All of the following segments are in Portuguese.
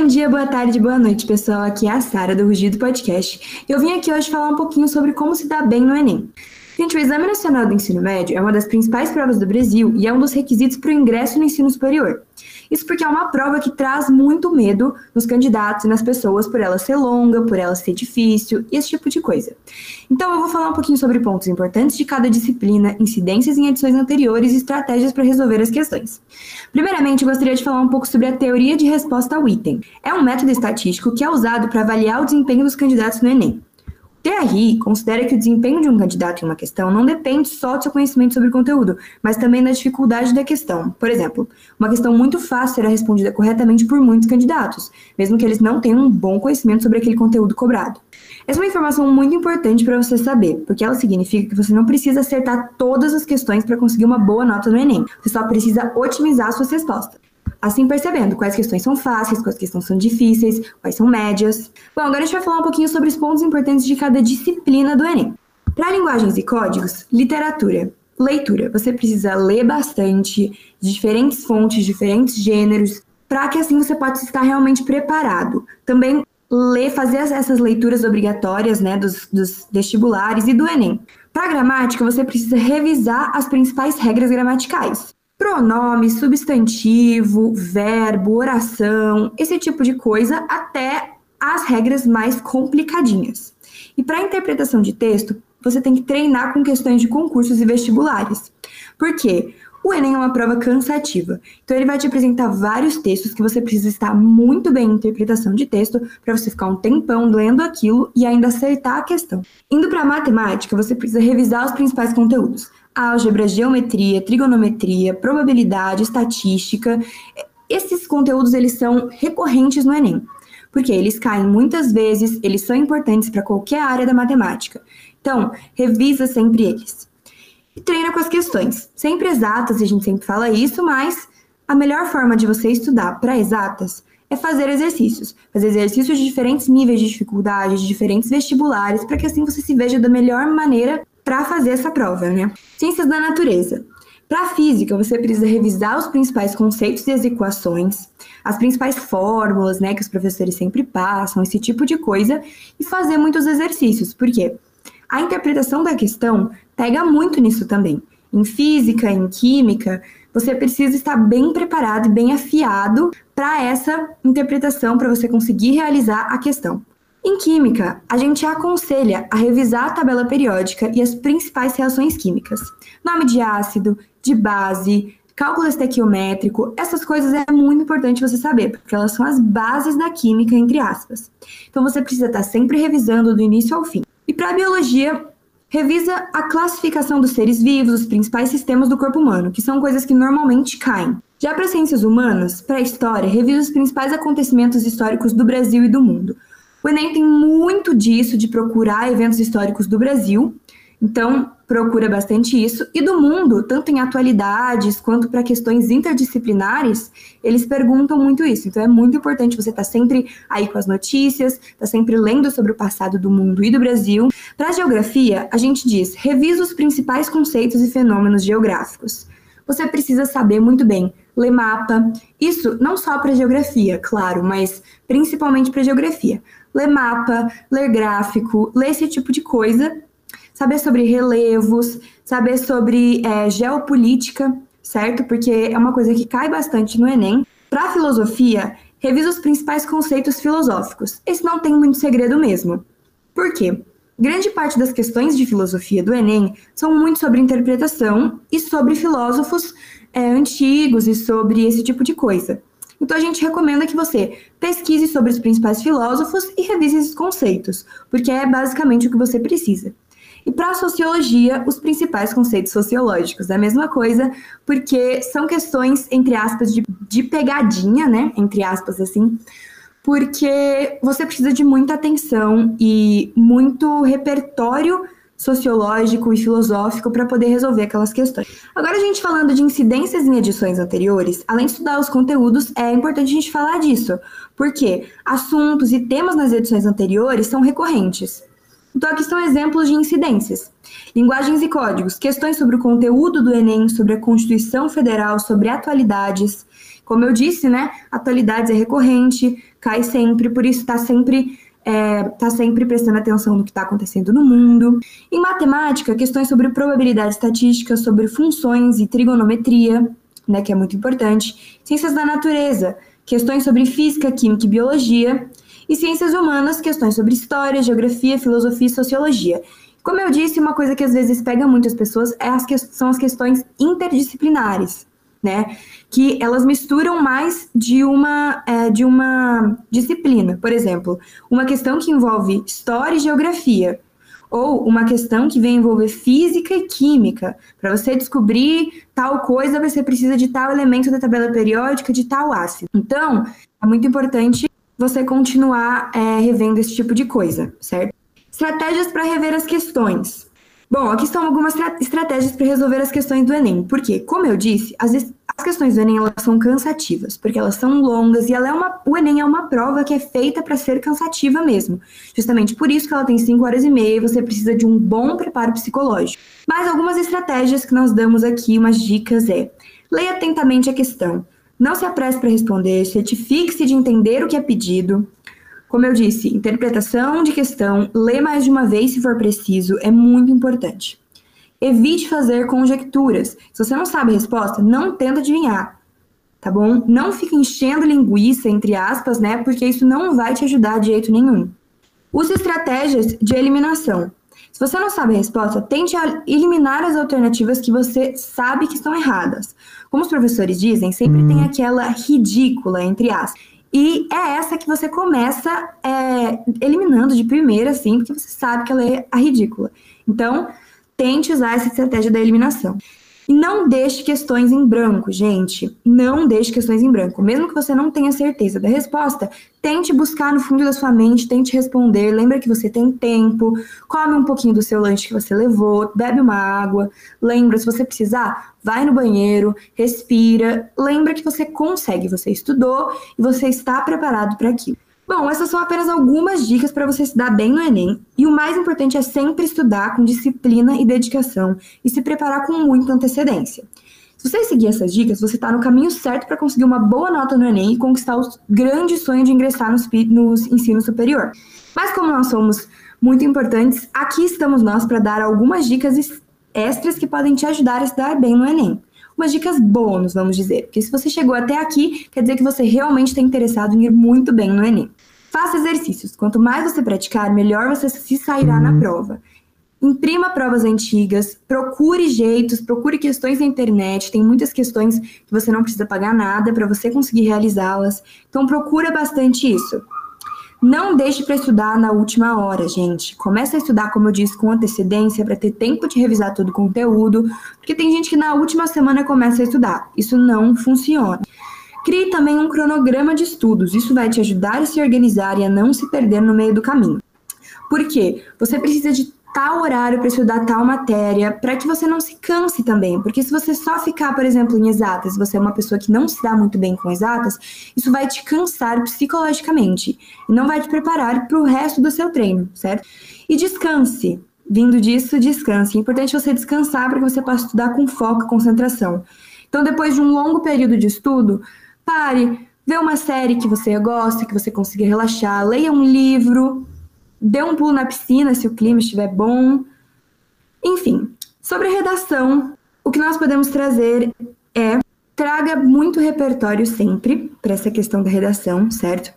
Bom dia, boa tarde, boa noite, pessoal. Aqui é a Sara do Rugido Podcast. Eu vim aqui hoje falar um pouquinho sobre como se dá bem no Enem. Gente, o Exame Nacional do Ensino Médio é uma das principais provas do Brasil e é um dos requisitos para o ingresso no ensino superior. Isso porque é uma prova que traz muito medo nos candidatos e nas pessoas por ela ser longa, por ela ser difícil e esse tipo de coisa. Então eu vou falar um pouquinho sobre pontos importantes de cada disciplina, incidências em edições anteriores e estratégias para resolver as questões. Primeiramente, eu gostaria de falar um pouco sobre a teoria de resposta ao item. É um método estatístico que é usado para avaliar o desempenho dos candidatos no Enem. TRI considera que o desempenho de um candidato em uma questão não depende só do seu conhecimento sobre o conteúdo, mas também da dificuldade da questão. Por exemplo, uma questão muito fácil será respondida corretamente por muitos candidatos, mesmo que eles não tenham um bom conhecimento sobre aquele conteúdo cobrado. Essa é uma informação muito importante para você saber, porque ela significa que você não precisa acertar todas as questões para conseguir uma boa nota no Enem, você só precisa otimizar suas respostas assim percebendo quais questões são fáceis, quais questões são difíceis, quais são médias. Bom, agora a gente vai falar um pouquinho sobre os pontos importantes de cada disciplina do Enem. Para linguagens e códigos, literatura. Leitura. Você precisa ler bastante, diferentes fontes, diferentes gêneros, para que assim você possa estar realmente preparado. Também ler, fazer essas leituras obrigatórias, né, dos, dos vestibulares e do Enem. Para gramática, você precisa revisar as principais regras gramaticais. Pronome, substantivo, verbo, oração, esse tipo de coisa, até as regras mais complicadinhas. E para interpretação de texto, você tem que treinar com questões de concursos e vestibulares. Por quê? O Enem é uma prova cansativa, então ele vai te apresentar vários textos que você precisa estar muito bem em interpretação de texto para você ficar um tempão lendo aquilo e ainda acertar a questão. Indo para matemática, você precisa revisar os principais conteúdos: álgebra, geometria, trigonometria, probabilidade, estatística. Esses conteúdos eles são recorrentes no Enem, porque eles caem muitas vezes, eles são importantes para qualquer área da matemática. Então, revisa sempre eles e treina com as questões. Sempre exatas, a gente sempre fala isso, mas a melhor forma de você estudar para exatas é fazer exercícios. Fazer exercícios de diferentes níveis de dificuldade, de diferentes vestibulares, para que assim você se veja da melhor maneira para fazer essa prova, né? Ciências da natureza. Para física, você precisa revisar os principais conceitos e as equações, as principais fórmulas, né, que os professores sempre passam, esse tipo de coisa, e fazer muitos exercícios. Por quê? A interpretação da questão pega muito nisso também. Em física, em química, você precisa estar bem preparado e bem afiado para essa interpretação, para você conseguir realizar a questão. Em química, a gente aconselha a revisar a tabela periódica e as principais reações químicas. Nome de ácido, de base, cálculo estequiométrico, essas coisas é muito importante você saber, porque elas são as bases da química, entre aspas. Então você precisa estar sempre revisando do início ao fim. E para a biologia, revisa a classificação dos seres vivos, os principais sistemas do corpo humano, que são coisas que normalmente caem. Já para ciências humanas, para a história, revisa os principais acontecimentos históricos do Brasil e do mundo. O Enem tem muito disso, de procurar eventos históricos do Brasil, então procura bastante isso. E do mundo, tanto em atualidades quanto para questões interdisciplinares, eles perguntam muito isso. Então é muito importante você estar tá sempre aí com as notícias, estar tá sempre lendo sobre o passado do mundo e do Brasil. Para geografia, a gente diz: revisa os principais conceitos e fenômenos geográficos. Você precisa saber muito bem ler mapa. Isso não só para geografia, claro, mas principalmente para geografia. Ler mapa, ler gráfico, ler esse tipo de coisa saber sobre relevos, saber sobre é, geopolítica, certo? Porque é uma coisa que cai bastante no Enem. Para filosofia, revisa os principais conceitos filosóficos. Esse não tem muito segredo mesmo. Por quê? Grande parte das questões de filosofia do Enem são muito sobre interpretação e sobre filósofos é, antigos e sobre esse tipo de coisa. Então a gente recomenda que você pesquise sobre os principais filósofos e revise esses conceitos, porque é basicamente o que você precisa. E para a sociologia, os principais conceitos sociológicos. É a mesma coisa, porque são questões, entre aspas, de, de pegadinha, né? Entre aspas, assim, porque você precisa de muita atenção e muito repertório sociológico e filosófico para poder resolver aquelas questões. Agora, a gente falando de incidências em edições anteriores, além de estudar os conteúdos, é importante a gente falar disso, porque assuntos e temas nas edições anteriores são recorrentes. Então, aqui estão exemplos de incidências. Linguagens e códigos, questões sobre o conteúdo do Enem, sobre a Constituição Federal, sobre atualidades, Como eu disse, né, atualidades é recorrente, cai sempre, por isso está sempre é, tá sempre prestando atenção no que está acontecendo no mundo. Em matemática, questões sobre probabilidade estatística, sobre funções e trigonometria, né, que é muito importante. Ciências da natureza, questões sobre física, química e biologia. E ciências humanas, questões sobre história, geografia, filosofia e sociologia. Como eu disse, uma coisa que às vezes pega muito as pessoas é as que, são as questões interdisciplinares né? Que elas misturam mais de uma, é, de uma disciplina. Por exemplo, uma questão que envolve história e geografia, ou uma questão que vem envolver física e química. Para você descobrir tal coisa, você precisa de tal elemento da tabela periódica, de tal ácido. Então, é muito importante você continuar é, revendo esse tipo de coisa, certo? Estratégias para rever as questões. Bom, aqui estão algumas estratégias para resolver as questões do Enem. Porque, como eu disse, as, as questões do Enem elas são cansativas, porque elas são longas e ela é uma, o Enem é uma prova que é feita para ser cansativa mesmo. Justamente por isso que ela tem 5 horas e meia e você precisa de um bom preparo psicológico. Mas algumas estratégias que nós damos aqui, umas dicas é: leia atentamente a questão. Não se apresse para responder, certifique-se de entender o que é pedido. Como eu disse, interpretação de questão, lê mais de uma vez se for preciso, é muito importante. Evite fazer conjecturas. Se você não sabe a resposta, não tenta adivinhar, tá bom? Não fique enchendo linguiça, entre aspas, né? Porque isso não vai te ajudar de jeito nenhum. Use estratégias de eliminação. Se você não sabe a resposta, tente eliminar as alternativas que você sabe que estão erradas. Como os professores dizem, sempre hum. tem aquela ridícula, entre aspas. E é essa que você começa é, eliminando de primeira, assim, porque você sabe que ela é a ridícula. Então, tente usar essa estratégia da eliminação. E não deixe questões em branco, gente. Não deixe questões em branco. Mesmo que você não tenha certeza da resposta, tente buscar no fundo da sua mente, tente responder. Lembra que você tem tempo. Come um pouquinho do seu lanche que você levou, bebe uma água. Lembra, se você precisar, vai no banheiro, respira. Lembra que você consegue, você estudou e você está preparado para aquilo. Bom, essas são apenas algumas dicas para você se dar bem no Enem. E o mais importante é sempre estudar com disciplina e dedicação e se preparar com muita antecedência. Se você seguir essas dicas, você está no caminho certo para conseguir uma boa nota no Enem e conquistar o grande sonho de ingressar no, no ensino superior. Mas como nós somos muito importantes, aqui estamos nós para dar algumas dicas extras que podem te ajudar a se dar bem no Enem umas dicas bônus, vamos dizer. Porque se você chegou até aqui, quer dizer que você realmente está interessado em ir muito bem no Enem. Faça exercícios. Quanto mais você praticar, melhor você se sairá na uhum. prova. Imprima provas antigas, procure jeitos, procure questões na internet. Tem muitas questões que você não precisa pagar nada para você conseguir realizá-las. Então procura bastante isso. Não deixe para estudar na última hora, gente. Comece a estudar, como eu disse, com antecedência para ter tempo de revisar todo o conteúdo, porque tem gente que na última semana começa a estudar. Isso não funciona. Crie também um cronograma de estudos. Isso vai te ajudar a se organizar e a não se perder no meio do caminho. Por quê? Você precisa de tal horário para estudar tal matéria, para que você não se canse também. Porque se você só ficar, por exemplo, em exatas, você é uma pessoa que não se dá muito bem com exatas, isso vai te cansar psicologicamente e não vai te preparar para o resto do seu treino, certo? E descanse. Vindo disso, descanse. É importante você descansar para que você possa estudar com foco e concentração. Então, depois de um longo período de estudo, pare, vê uma série que você gosta, que você consiga relaxar, leia um livro, dê um pulo na piscina se o clima estiver bom. Enfim, sobre a redação, o que nós podemos trazer é traga muito repertório sempre para essa questão da redação, certo?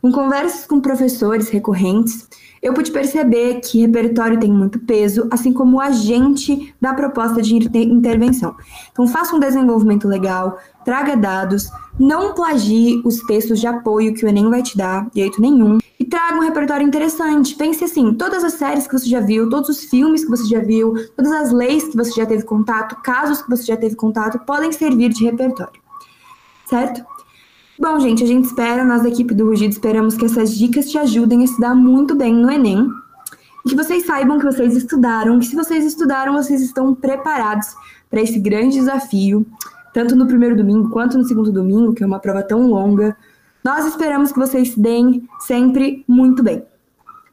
Com conversas com professores recorrentes, eu pude perceber que repertório tem muito peso, assim como o agente da proposta de intervenção. Então, faça um desenvolvimento legal, traga dados, não plagie os textos de apoio que o Enem vai te dar, de jeito nenhum, traga um repertório interessante. Pense assim: todas as séries que você já viu, todos os filmes que você já viu, todas as leis que você já teve contato, casos que você já teve contato, podem servir de repertório. Certo? Bom, gente, a gente espera, nós da equipe do Rugido esperamos que essas dicas te ajudem a se dar muito bem no Enem. E que vocês saibam que vocês estudaram, que se vocês estudaram, vocês estão preparados para esse grande desafio, tanto no primeiro domingo quanto no segundo domingo, que é uma prova tão longa. Nós esperamos que vocês se deem sempre muito bem.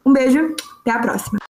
Um beijo, até a próxima!